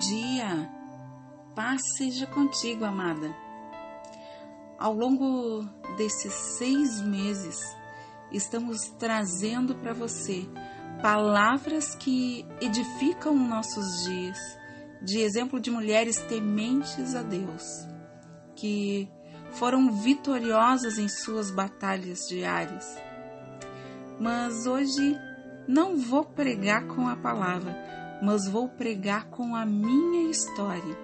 dia, paz seja contigo, amada. Ao longo desses seis meses, estamos trazendo para você palavras que edificam nossos dias, de exemplo de mulheres tementes a Deus, que foram vitoriosas em suas batalhas diárias. Mas hoje não vou pregar com a palavra, mas vou pregar com a minha história,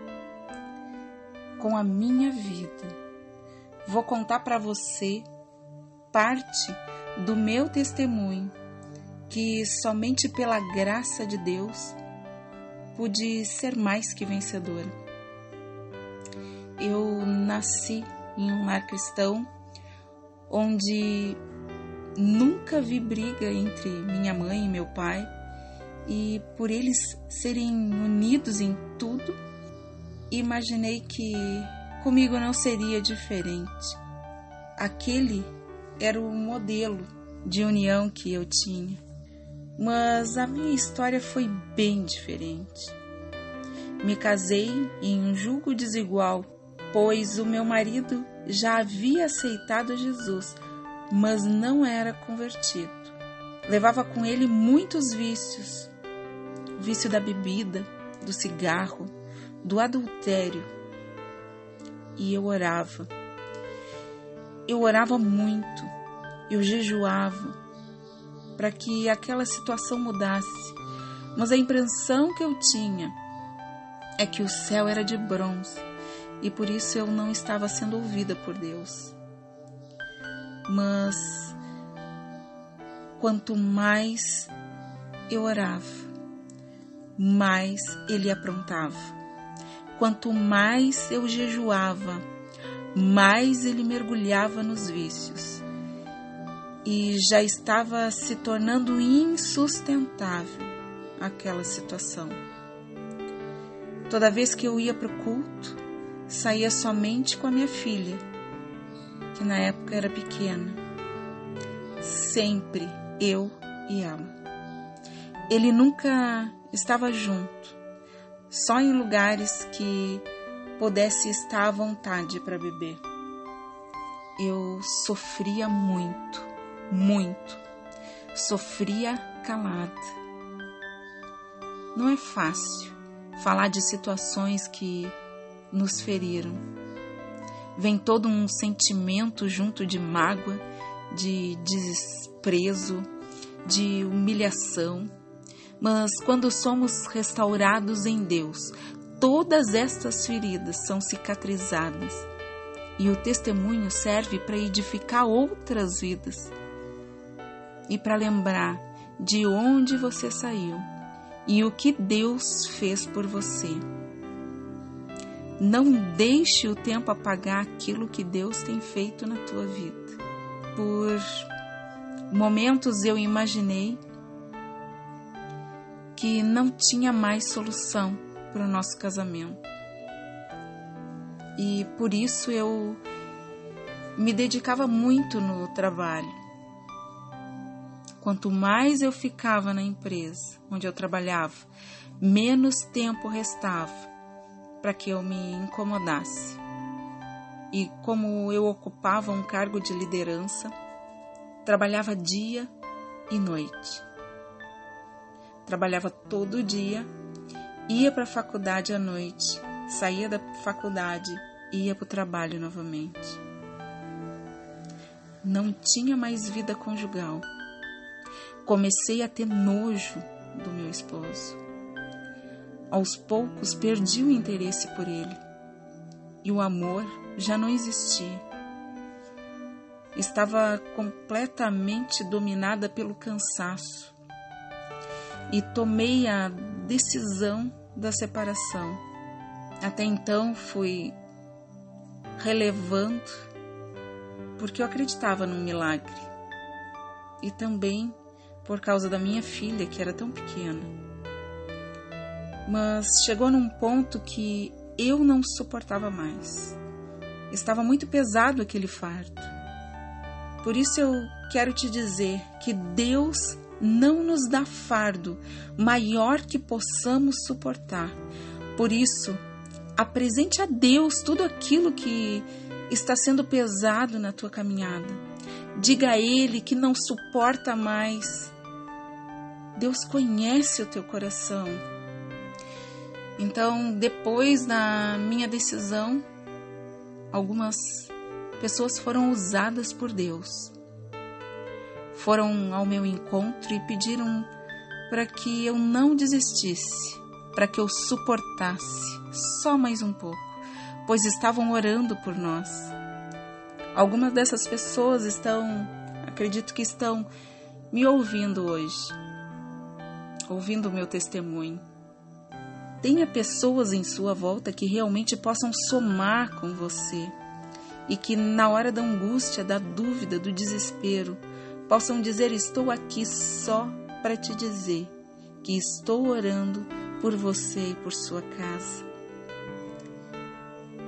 com a minha vida. Vou contar para você parte do meu testemunho, que somente pela graça de Deus pude ser mais que vencedora. Eu nasci em um lar cristão onde nunca vi briga entre minha mãe e meu pai e por eles serem unidos em tudo, imaginei que comigo não seria diferente. Aquele era o modelo de união que eu tinha. Mas a minha história foi bem diferente. Me casei em um julgo desigual, pois o meu marido já havia aceitado Jesus, mas não era convertido. Levava com ele muitos vícios, vício da bebida, do cigarro, do adultério. E eu orava. Eu orava muito, eu jejuava para que aquela situação mudasse. Mas a impressão que eu tinha é que o céu era de bronze e por isso eu não estava sendo ouvida por Deus. Mas quanto mais eu orava, mais ele aprontava. Quanto mais eu jejuava, mais ele mergulhava nos vícios. E já estava se tornando insustentável aquela situação. Toda vez que eu ia para o culto, saía somente com a minha filha, que na época era pequena. Sempre eu e ela. Ele nunca estava junto, só em lugares que pudesse estar à vontade para beber. Eu sofria muito, muito, sofria calada. Não é fácil falar de situações que nos feriram. Vem todo um sentimento junto de mágoa, de desprezo, de humilhação mas quando somos restaurados em Deus, todas estas feridas são cicatrizadas e o testemunho serve para edificar outras vidas e para lembrar de onde você saiu e o que Deus fez por você. Não deixe o tempo apagar aquilo que Deus tem feito na tua vida. Por momentos eu imaginei que não tinha mais solução para o nosso casamento. E por isso eu me dedicava muito no trabalho. Quanto mais eu ficava na empresa onde eu trabalhava, menos tempo restava para que eu me incomodasse. E como eu ocupava um cargo de liderança, trabalhava dia e noite trabalhava todo dia, ia para a faculdade à noite, saía da faculdade, ia para o trabalho novamente. Não tinha mais vida conjugal. Comecei a ter nojo do meu esposo. Aos poucos perdi o interesse por ele e o amor já não existia. Estava completamente dominada pelo cansaço e tomei a decisão da separação. Até então fui relevando porque eu acreditava num milagre e também por causa da minha filha que era tão pequena. Mas chegou num ponto que eu não suportava mais. Estava muito pesado aquele fardo. Por isso eu quero te dizer que Deus não nos dá fardo maior que possamos suportar, Por isso, apresente a Deus tudo aquilo que está sendo pesado na tua caminhada. Diga a Ele que não suporta mais. Deus conhece o teu coração. Então, depois da minha decisão, algumas pessoas foram usadas por Deus. Foram ao meu encontro e pediram para que eu não desistisse, para que eu suportasse só mais um pouco, pois estavam orando por nós. Algumas dessas pessoas estão, acredito que estão me ouvindo hoje, ouvindo o meu testemunho. Tenha pessoas em sua volta que realmente possam somar com você e que na hora da angústia, da dúvida, do desespero, possam dizer: Estou aqui só para te dizer que estou orando por você e por sua casa.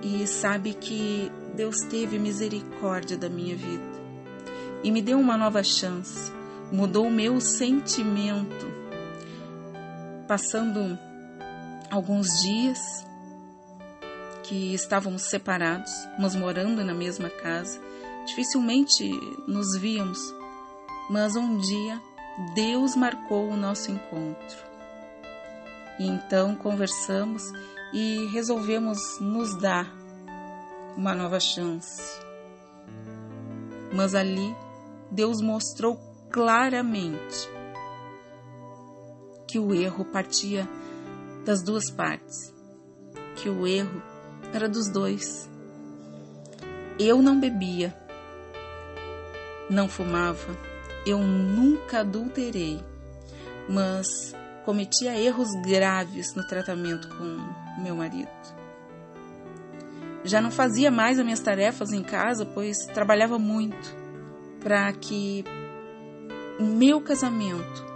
E sabe que Deus teve misericórdia da minha vida e me deu uma nova chance, mudou o meu sentimento. Passando alguns dias, que estávamos separados, mas morando na mesma casa. Dificilmente nos víamos, mas um dia Deus marcou o nosso encontro. E então conversamos e resolvemos nos dar uma nova chance. Mas ali Deus mostrou claramente que o erro partia das duas partes, que o erro era dos dois. Eu não bebia, não fumava, eu nunca adulterei, mas cometia erros graves no tratamento com meu marido. Já não fazia mais as minhas tarefas em casa, pois trabalhava muito para que o meu casamento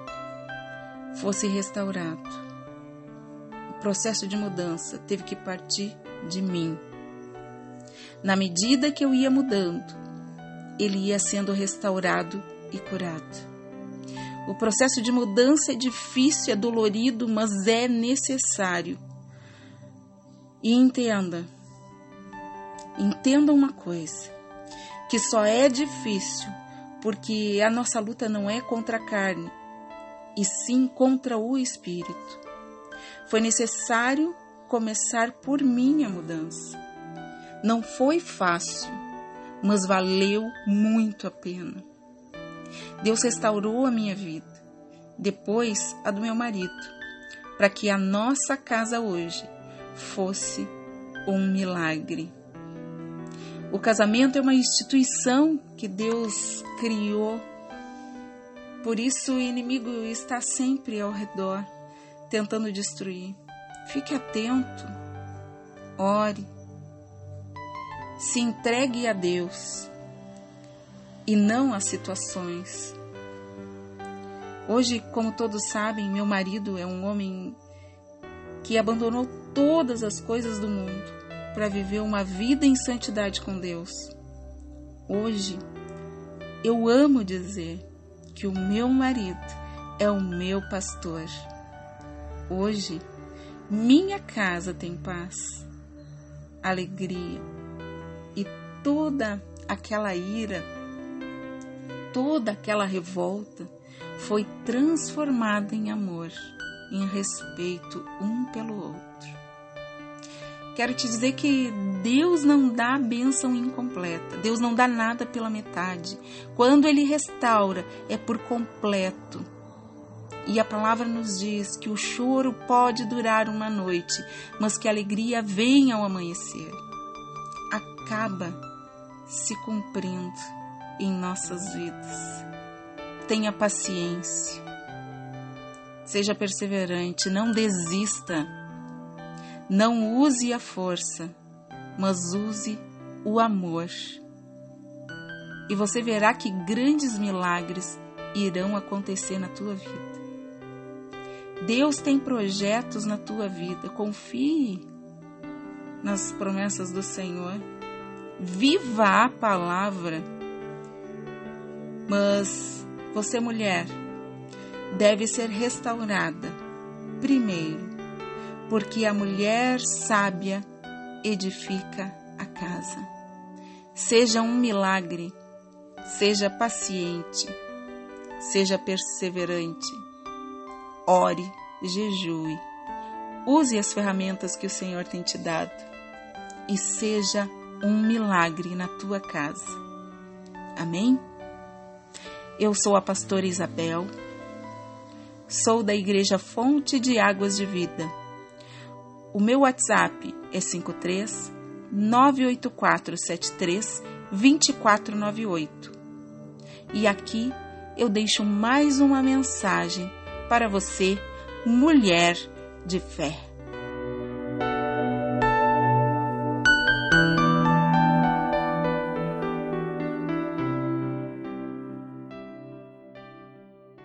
fosse restaurado. O processo de mudança teve que partir de mim. Na medida que eu ia mudando, ele ia sendo restaurado e curado. O processo de mudança é difícil, é dolorido, mas é necessário. E entenda, entenda uma coisa, que só é difícil porque a nossa luta não é contra a carne, e sim contra o espírito. Foi necessário começar por mim a mudança. Não foi fácil, mas valeu muito a pena. Deus restaurou a minha vida, depois a do meu marido, para que a nossa casa hoje fosse um milagre. O casamento é uma instituição que Deus criou, por isso o inimigo está sempre ao redor, tentando destruir. Fique atento, ore, se entregue a Deus e não às situações. Hoje, como todos sabem, meu marido é um homem que abandonou todas as coisas do mundo para viver uma vida em santidade com Deus. Hoje, eu amo dizer que o meu marido é o meu pastor. Hoje, minha casa tem paz, alegria e toda aquela ira, toda aquela revolta foi transformada em amor, em respeito um pelo outro. Quero te dizer que Deus não dá a bênção incompleta, Deus não dá nada pela metade. Quando Ele restaura, é por completo. E a palavra nos diz que o choro pode durar uma noite, mas que a alegria vem ao amanhecer. Acaba se cumprindo em nossas vidas. Tenha paciência. Seja perseverante, não desista. Não use a força, mas use o amor. E você verá que grandes milagres irão acontecer na tua vida. Deus tem projetos na tua vida. Confie nas promessas do Senhor. Viva a palavra. Mas você, mulher, deve ser restaurada primeiro porque a mulher sábia edifica a casa. Seja um milagre, seja paciente, seja perseverante, ore, jejue, use as ferramentas que o Senhor tem te dado e seja um milagre na tua casa. Amém? Eu sou a pastora Isabel, sou da Igreja Fonte de Águas de Vida. O meu WhatsApp é 53 98473 2498. E aqui eu deixo mais uma mensagem para você, mulher de fé.